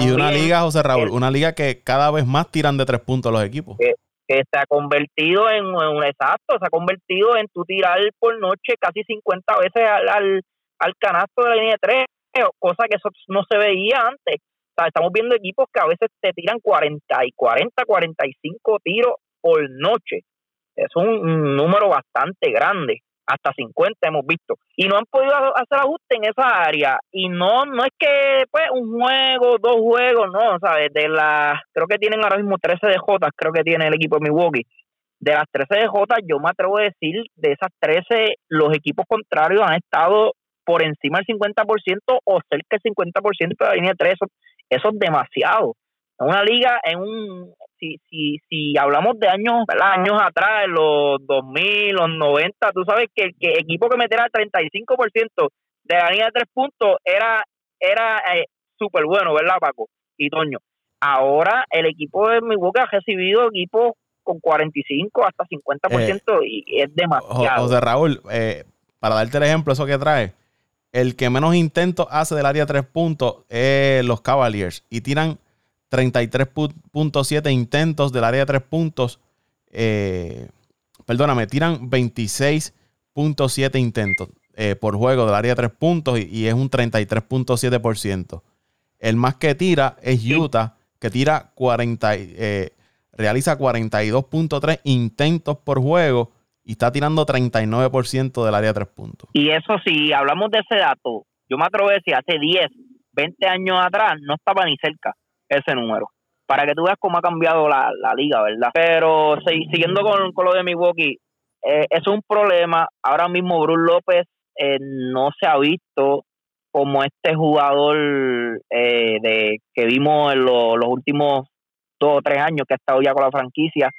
y una liga, José Raúl, una liga que cada vez más tiran de tres puntos los equipos. Que, se ha convertido en, un exacto, se ha convertido en tu tirar por noche casi 50 veces al, al, canasto de la línea de tres, cosa que eso no se veía antes. estamos viendo equipos que a veces te tiran 40 y 40, 45 tiros por noche. Es un número bastante grande hasta 50 hemos visto y no han podido hacer ajuste en esa área y no no es que pues un juego dos juegos no sabes de las creo que tienen ahora mismo 13 de J creo que tiene el equipo de Milwaukee de las 13 de J yo me atrevo a decir de esas 13 los equipos contrarios han estado por encima del 50% o cerca del 50% de la línea de 3 eso, eso es demasiado en una liga en un si, si, si hablamos de años, años atrás, en los 2000, los 90, tú sabes que el que equipo que metiera el 35% de la línea de tres puntos era, era eh, súper bueno, ¿verdad, Paco? Y Toño. Ahora el equipo de Milwaukee ha recibido equipos con 45 hasta 50% eh, y es demasiado. José Raúl, eh, para darte el ejemplo, eso que trae, el que menos intentos hace del área de tres puntos es los Cavaliers y tiran 33.7 intentos del área de 3 puntos. Eh, perdóname, tiran 26.7 intentos eh, por juego del área de 3 puntos y, es un 33.7%. El más que tira es Utah, que tira 40, eh, realiza 42.3 intentos por juego y está tirando 39% del área de 3 puntos. Y eso sí, hablamos de ese dato, yo me atrevo a decir, hace 10, 20 años atrás no estaba ni cerca ese número. Para que tú veas cómo ha cambiado la, liga, ¿verdad? Pero siguiendo con, con, lo de Milwaukee, eh, es un problema. Ahora mismo Bruce López eh, no se ha visto como este jugador eh, de que vimos en los últimos dos o tres años que ha estado ya con la franquicia.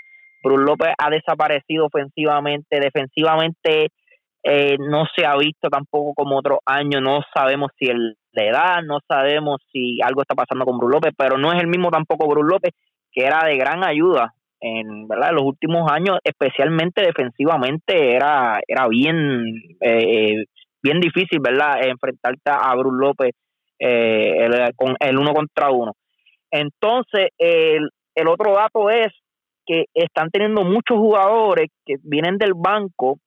Bruce López ha desaparecido ofensivamente, defensivamente eh, no se ha visto tampoco como otro año, no sabemos si el de edad, no sabemos si algo está pasando con Bruce López, pero no es el mismo tampoco Bruce López, que era de gran ayuda en ¿verdad? los últimos años, especialmente defensivamente, era, era bien, eh, bien difícil ¿verdad? a Bruce López eh, con el uno contra uno. Entonces, el, el otro dato es que están teniendo muchos jugadores que vienen del banco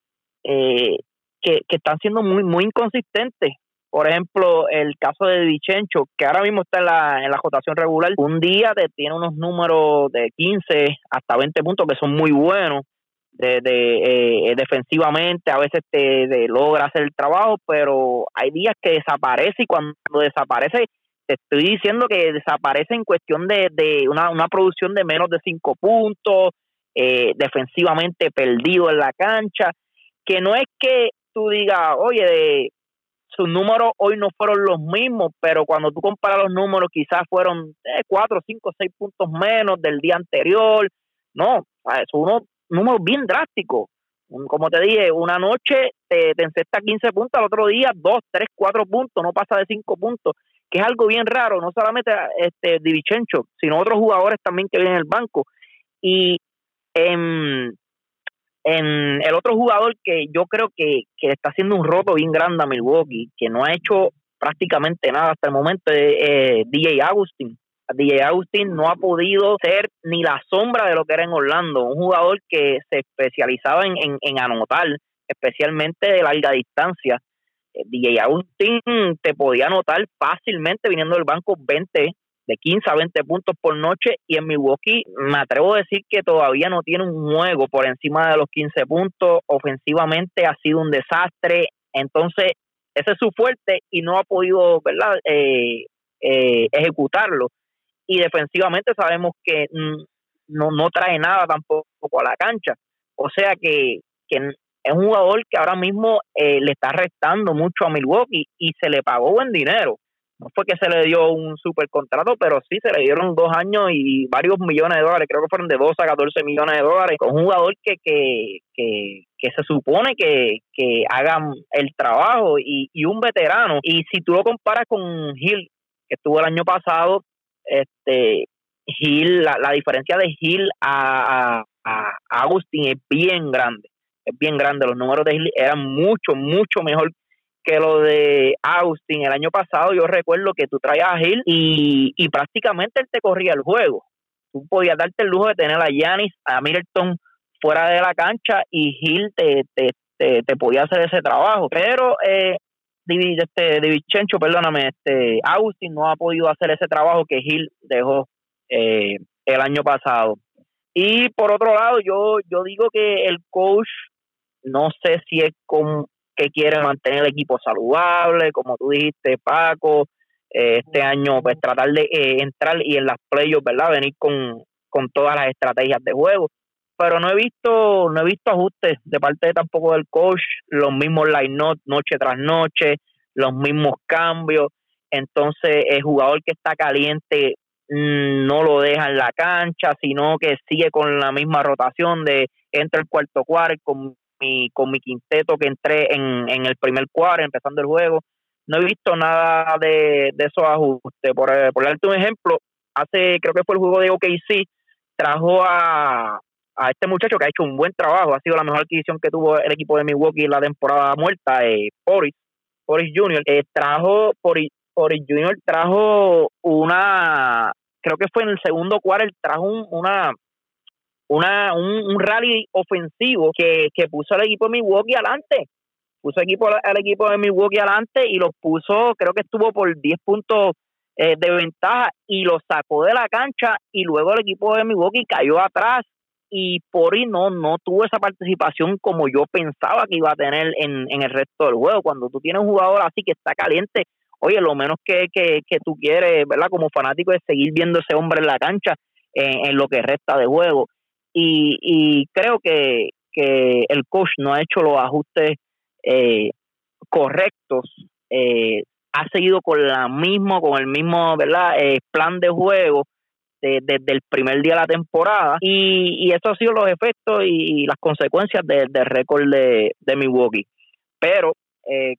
eh, que, están siendo muy, muy inconsistentes. Por ejemplo, el caso de Vichencho, que ahora mismo está en la, en la regular, un día te tiene unos números de 15 hasta 20 puntos que son muy buenos. De, de eh, defensivamente, a veces te logra hacer el trabajo, pero hay días que desaparece y cuando desaparece, te estoy diciendo que desaparece en cuestión de, de una, una producción de menos de 5 puntos, eh, defensivamente perdido en la cancha que no es que tú digas, oye, sus números hoy no fueron los mismos, pero cuando tú comparas los números quizás fueron eh, cuatro, cinco, seis puntos menos del día anterior. No, son unos números bien drásticos. Como te dije, una noche te, te encesta 15 puntos, al otro día 2, 3, 4 puntos, no pasa de 5 puntos, que es algo bien raro, no solamente este Divichencho, sino otros jugadores también que vienen el banco. Y en, el otro jugador que yo creo que, que está haciendo un roto bien grande a Milwaukee, que no ha hecho prácticamente nada hasta el momento, es eh, DJ Agustin. DJ Agustin no ha podido ser ni la sombra de lo que era en Orlando, un jugador que se especializaba en, en, anotar, especialmente de larga distancia. Eh, DJ Agustin te podía anotar fácilmente viniendo del banco 20, de 15 a 20 puntos por noche y en Milwaukee me atrevo a decir que todavía no tiene un juego por encima de los 15 puntos, ofensivamente ha sido un desastre, entonces ese es su fuerte y no ha podido ¿verdad? Eh, eh, ejecutarlo. Y defensivamente sabemos que no, no trae nada tampoco a la cancha, o sea que, que es un jugador que ahora mismo eh, le está restando mucho a Milwaukee y se le pagó buen dinero. No fue que se le dio un super contrato, pero sí se le dieron dos años y varios millones de dólares, creo que fueron de 12 a 14 millones de dólares, con un jugador que, que, que, que se supone que, que hagan el trabajo y, un veterano. Y si tú lo comparas con Gil, que estuvo el año pasado, este Gil, la, la diferencia de Gil a, a Agustín es bien grande, es bien grande. Los números de Gil eran mucho, mucho mejor que lo de Austin el año pasado, yo recuerdo que tú traías a Gil y, y prácticamente él te corría el juego. Tú podías darte el lujo de tener a Yanis, a Middleton fuera de la cancha y Gil te, te, te, podía hacer ese trabajo. Pero eh, este, Chencho, perdóname, este, Austin no ha podido hacer ese trabajo que Gil dejó eh, el año pasado. Y por otro lado, yo, yo digo que el coach, no sé si es con, que quiere mantener el equipo saludable, como tú dijiste, Paco, eh, este año pues tratar de eh, entrar y en las playoffs, ¿verdad? Venir con, con todas las estrategias de juego. Pero no he visto no he visto ajustes de parte tampoco del coach, los mismos line not noche tras noche, los mismos cambios. Entonces, el jugador que está caliente mm, no lo deja en la cancha, sino que sigue con la misma rotación de entra el cuarto cuarto con con mi quinteto que entré en, en el primer cuadro, empezando el juego. No he visto nada de, esos ajustes. Por, eh, por darte un ejemplo, hace, creo que fue el juego de OKC, trajo a, este muchacho que ha hecho un buen trabajo, ha sido la mejor adquisición que tuvo el equipo de Milwaukee la temporada muerta, eh, Boris, Boris Jr. Eh, trajo, Boris, Boris Jr. trajo una, creo que fue en el segundo cuarto, trajo una, una, un, rally ofensivo que, que puso al equipo de Milwaukee adelante. Puso equipo, al equipo de Milwaukee adelante y los puso, creo que estuvo por 10 puntos eh, de ventaja y lo sacó de la cancha y luego el equipo de Milwaukee cayó atrás y por ahí no, no tuvo esa participación como yo pensaba que iba a tener en, en el resto del juego. Cuando tú tienes un jugador así que está caliente, oye, lo menos que, que, que tú quieres, ¿verdad? Como fanático es seguir viendo ese hombre en la cancha en, en lo que resta de juego y, y creo que, que el coach no ha hecho los ajustes eh, correctos, eh, ha seguido con la mismo, con el mismo ¿verdad? Eh, plan de juego desde el primer día de la temporada y, y eso ha sido los efectos y, las consecuencias del récord de, de Milwaukee. Pero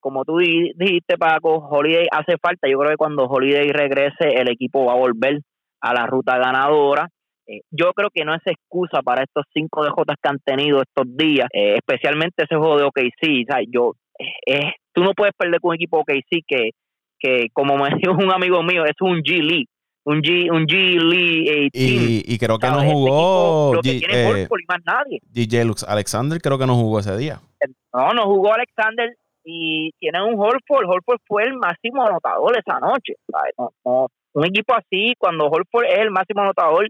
como tú dijiste, Paco, Holiday hace falta. Yo creo que cuando Holiday regrese, el equipo va a volver a la ruta ganadora. Eh, yo creo que no es excusa para estos cinco DJs que han tenido estos días, eh, especialmente ese juego de OKC. ¿sabes? Yo, eh, tú no puedes perder con un equipo OKC que, que, como me dijo un amigo mío, es un G League. Un G, un G League y, y, creo que no jugó DJ Lux Alexander creo que no jugó ese día. No, no jugó Alexander y tiene un Holford. Holford fue el máximo anotador esa noche. un equipo así, cuando Holford es el máximo anotador,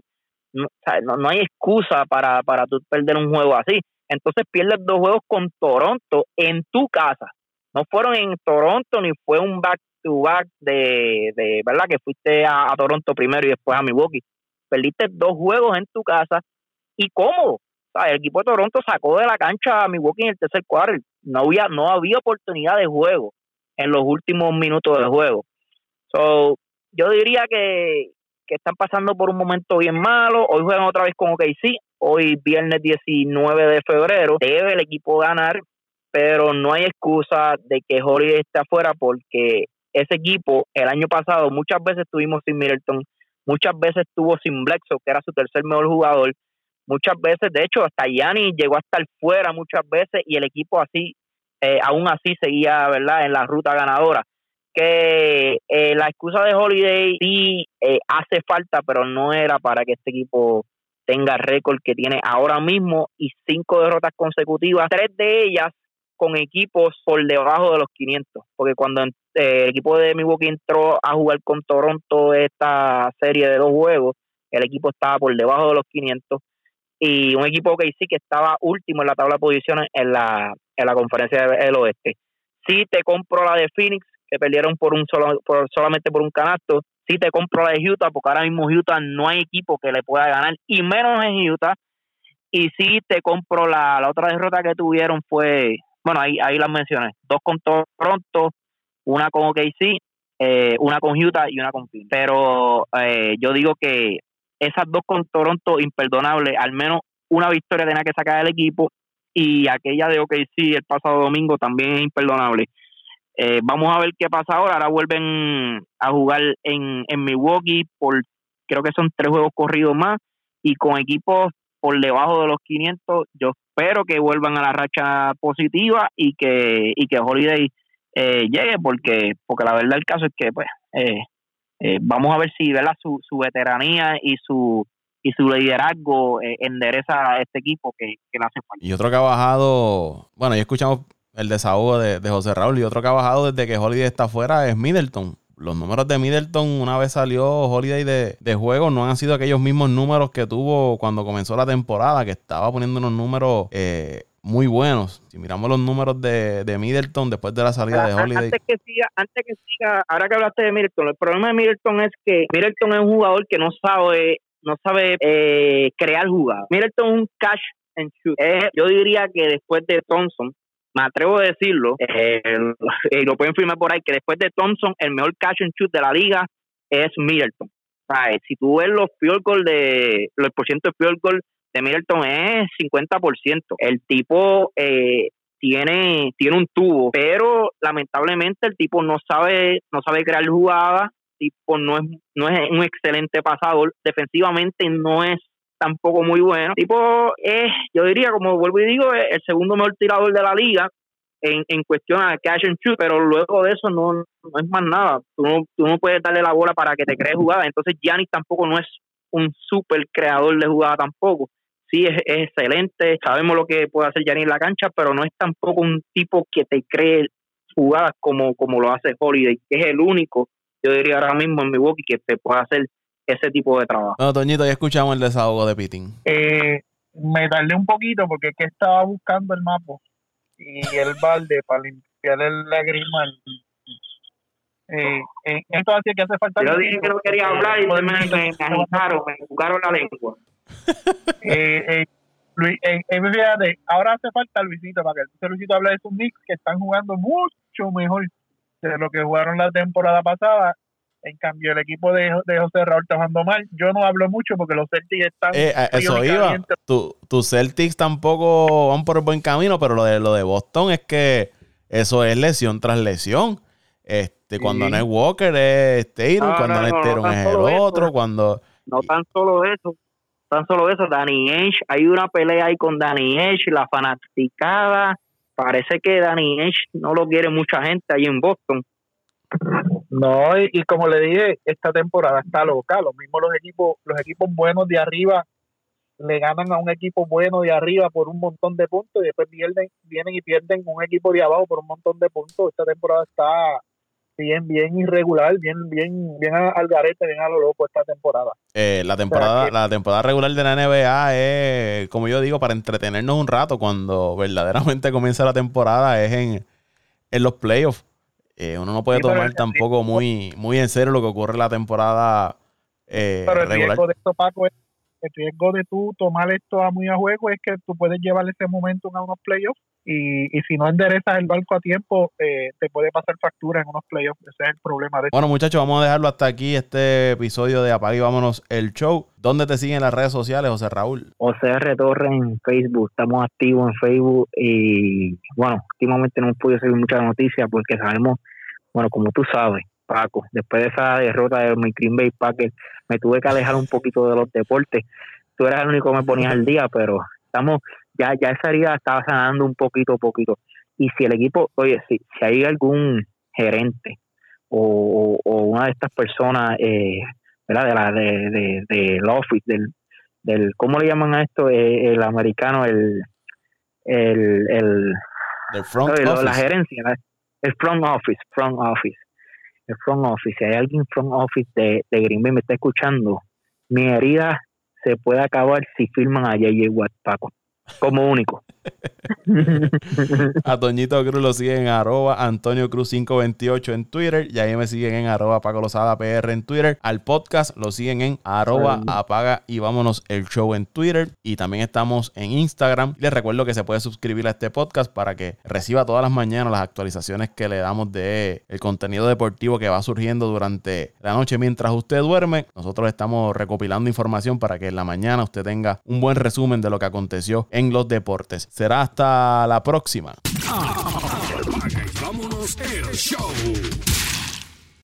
no, no, hay excusa para, para tú perder un juego así. Entonces pierdes dos juegos con Toronto en tu casa. No fueron en Toronto ni fue un back to back de, de ¿verdad? Que fuiste a, Toronto primero y después a Milwaukee. Perdiste dos juegos en tu casa y cómodo. el equipo de Toronto sacó de la cancha a Milwaukee en el tercer cuarto. No había, no había oportunidad de juego en los últimos minutos del juego. So, yo diría que, que están pasando por un momento bien malo. Hoy juegan otra vez con OKC. Hoy, viernes 19 de febrero, debe el equipo ganar, pero no hay excusa de que Holiday esté afuera porque ese equipo el año pasado muchas veces estuvimos sin Middleton, muchas veces estuvo sin Blexo, que era su tercer mejor jugador. Muchas veces, de hecho, hasta Yanni llegó a estar fuera muchas veces y el equipo así, eh, aún así seguía, ¿verdad?, en la ruta ganadora que eh, la excusa de Holiday sí eh, hace falta, pero no era para que este equipo tenga récord que tiene ahora mismo y cinco derrotas consecutivas, tres de ellas con equipos por debajo de los 500, porque cuando eh, el equipo de Milwaukee entró a jugar con Toronto esta serie de dos juegos, el equipo estaba por debajo de los 500 y un equipo que sí que estaba último en la tabla de posiciones en la, en la conferencia del oeste. Sí te compro la de Phoenix, que perdieron por un solo, por, solamente por un canasto. Si te compro la de Utah, porque ahora mismo Utah no hay equipo que le pueda ganar, y menos en Utah. Y si te compro la, la otra derrota que tuvieron fue, bueno, ahí, ahí las mencioné, dos con Toronto, una con OKC eh, una con Utah y una con Phoenix. Pero eh, yo digo que esas dos con Toronto, imperdonable, al menos una victoria tenía que sacar el equipo y aquella de OKC el pasado domingo también es imperdonable. Eh, vamos a ver qué pasa ahora. Ahora vuelven a jugar en, en Milwaukee por creo que son tres juegos corridos más y con equipos por debajo de los 500. Yo espero que vuelvan a la racha positiva y que y que Holiday eh, llegue porque porque la verdad el caso es que pues eh, eh, vamos a ver si ¿verdad? Su, su veteranía y su y su liderazgo endereza a este equipo que, que le hace falta. Y otro que ha bajado, bueno, ya escuchamos el desahogo de, de, José Raúl y otro que ha bajado desde que Holiday está fuera es Middleton. Los números de Middleton, una vez salió Holiday de, de juego, no han sido aquellos mismos números que tuvo cuando comenzó la temporada, que estaba poniendo unos números eh, muy buenos. Si miramos los números de, de Middleton después de la salida de Holiday. Antes que, siga, antes que siga, ahora que hablaste de Middleton, el problema de Middleton es que Middleton es un jugador que no sabe no sabe eh, crear jugadas. Middleton es un cash and shoot. Eh, yo diría que después de Thompson, me atrevo a decirlo, eh, y lo pueden firmar por ahí, que después de Thompson, el mejor cash and shoot de la liga es Middleton. si tú ves los field goal de, los porcientos de field goal de Middleton es 50%. El tipo eh, tiene, tiene un tubo, pero lamentablemente el tipo no sabe, no sabe crear jugadas, tipo no es, no es un excelente pasador, defensivamente no es tampoco muy bueno. Tipo es, yo diría, como vuelvo y digo, es el segundo mejor tirador de la liga en, en cuestión a catch and shoot, pero luego de eso no, no es más nada. Tú no, tú no puedes darle la bola para que te crees jugada. Entonces Giannis tampoco no es un super creador de jugada tampoco sí es, excelente, sabemos lo que puede hacer Gianni en la cancha, pero no es tampoco un tipo que te cree jugadas como, como lo hace Holiday, que es el único, yo diría ahora mismo en Milwaukee, que te puede hacer ese tipo de trabajo. No, Toñito, ya escuchamos el desahogo de Pitting. Eh, me tardé un poquito porque es que estaba buscando el mapa y el balde para limpiar el lagrimal. Eh, eh, esto hace que hace falta. Yo dije que no quería hablar y me, me, me agitaron, me jugaron la lengua. eh, eh, Luis, eh, fíjate, ahora hace falta Luisito para que el Luisito hable de sus Knicks que están jugando mucho mejor de lo que jugaron la temporada pasada. En cambio, el equipo de, de José Raúl está jugando mal. Yo no hablo mucho porque los Celtics están. Eh, eso iba. Tus Celtics tampoco van por el buen camino, pero lo de, lo de Boston es que eso es lesión tras lesión. Este, cuando no es Walker es Taylor, cuando no, es Taylor es el otro, cuando. No tan solo eso, tan solo eso, Danny Ainge, hay una pelea ahí con Danny Ainge, la fanaticada, parece que Danny Ainge no lo quiere mucha gente ahí en Boston. No, y, como le dije, esta temporada está loca, lo mismo los equipos, los equipos buenos de arriba le ganan a un equipo bueno de arriba por un montón de puntos y después pierden, vienen y pierden un equipo de abajo por un montón de puntos. Esta temporada está bien, bien irregular, bien, bien, bien al garete, bien a lo loco esta temporada. Eh, la temporada, la temporada regular de la NBA es, como yo digo, para entretenernos un rato. Cuando verdaderamente comienza la temporada es en, en los playoffs. Eh, uno no puede tomar tampoco muy, muy en serio lo que ocurre en la temporada eh, pero el riesgo de esto, Paco, es, el riesgo de tú tomar esto a muy a juego es que tú puedes llevar ese momento a unos playoffs y, y si no enderezas el barco a tiempo, eh, te puede pasar factura en unos playoffs. Ese es el problema de Bueno, muchachos, vamos a dejarlo hasta aquí, este episodio de Apague y Vámonos el Show. ¿Dónde te siguen las redes sociales, José Raúl? José Torres en Facebook. Estamos activos en Facebook y, bueno, últimamente no hemos podido seguir muchas noticias porque sabemos, bueno, como tú sabes, Paco, después de esa derrota de mi Green Bay Packers, me tuve que alejar un poquito de los deportes. Tú eras el único que me ponías al día, pero estamos ya, ya esa herida estaba sanando un poquito a poquito. Y si el equipo, oye, si, si hay algún gerente o, o, una de estas personas, eh, ¿verdad? De la de, de, del office, del, del, ¿cómo le llaman a esto? Eh, el americano, el, el, el, front office. la gerencia, el front office, front office, el front office. Si hay alguien front office de, de Green Bay me está escuchando, mi herida se puede acabar si firman a J.J. Watt, Paco como único. a Toñito Cruz lo siguen en arroba Antonio Cruz 528 en Twitter. Y ahí me siguen en arroba Paco Lozada PR en Twitter. Al podcast lo siguen en arroba apaga y vámonos el show en Twitter. Y también estamos en Instagram. Les recuerdo que se puede suscribir a este podcast para que reciba todas las mañanas las actualizaciones que le damos de el contenido deportivo que va surgiendo durante la noche mientras usted duerme. Nosotros estamos recopilando información para que en la mañana usted tenga un buen resumen de lo que aconteció en los deportes. Será hasta la próxima. vámonos el show.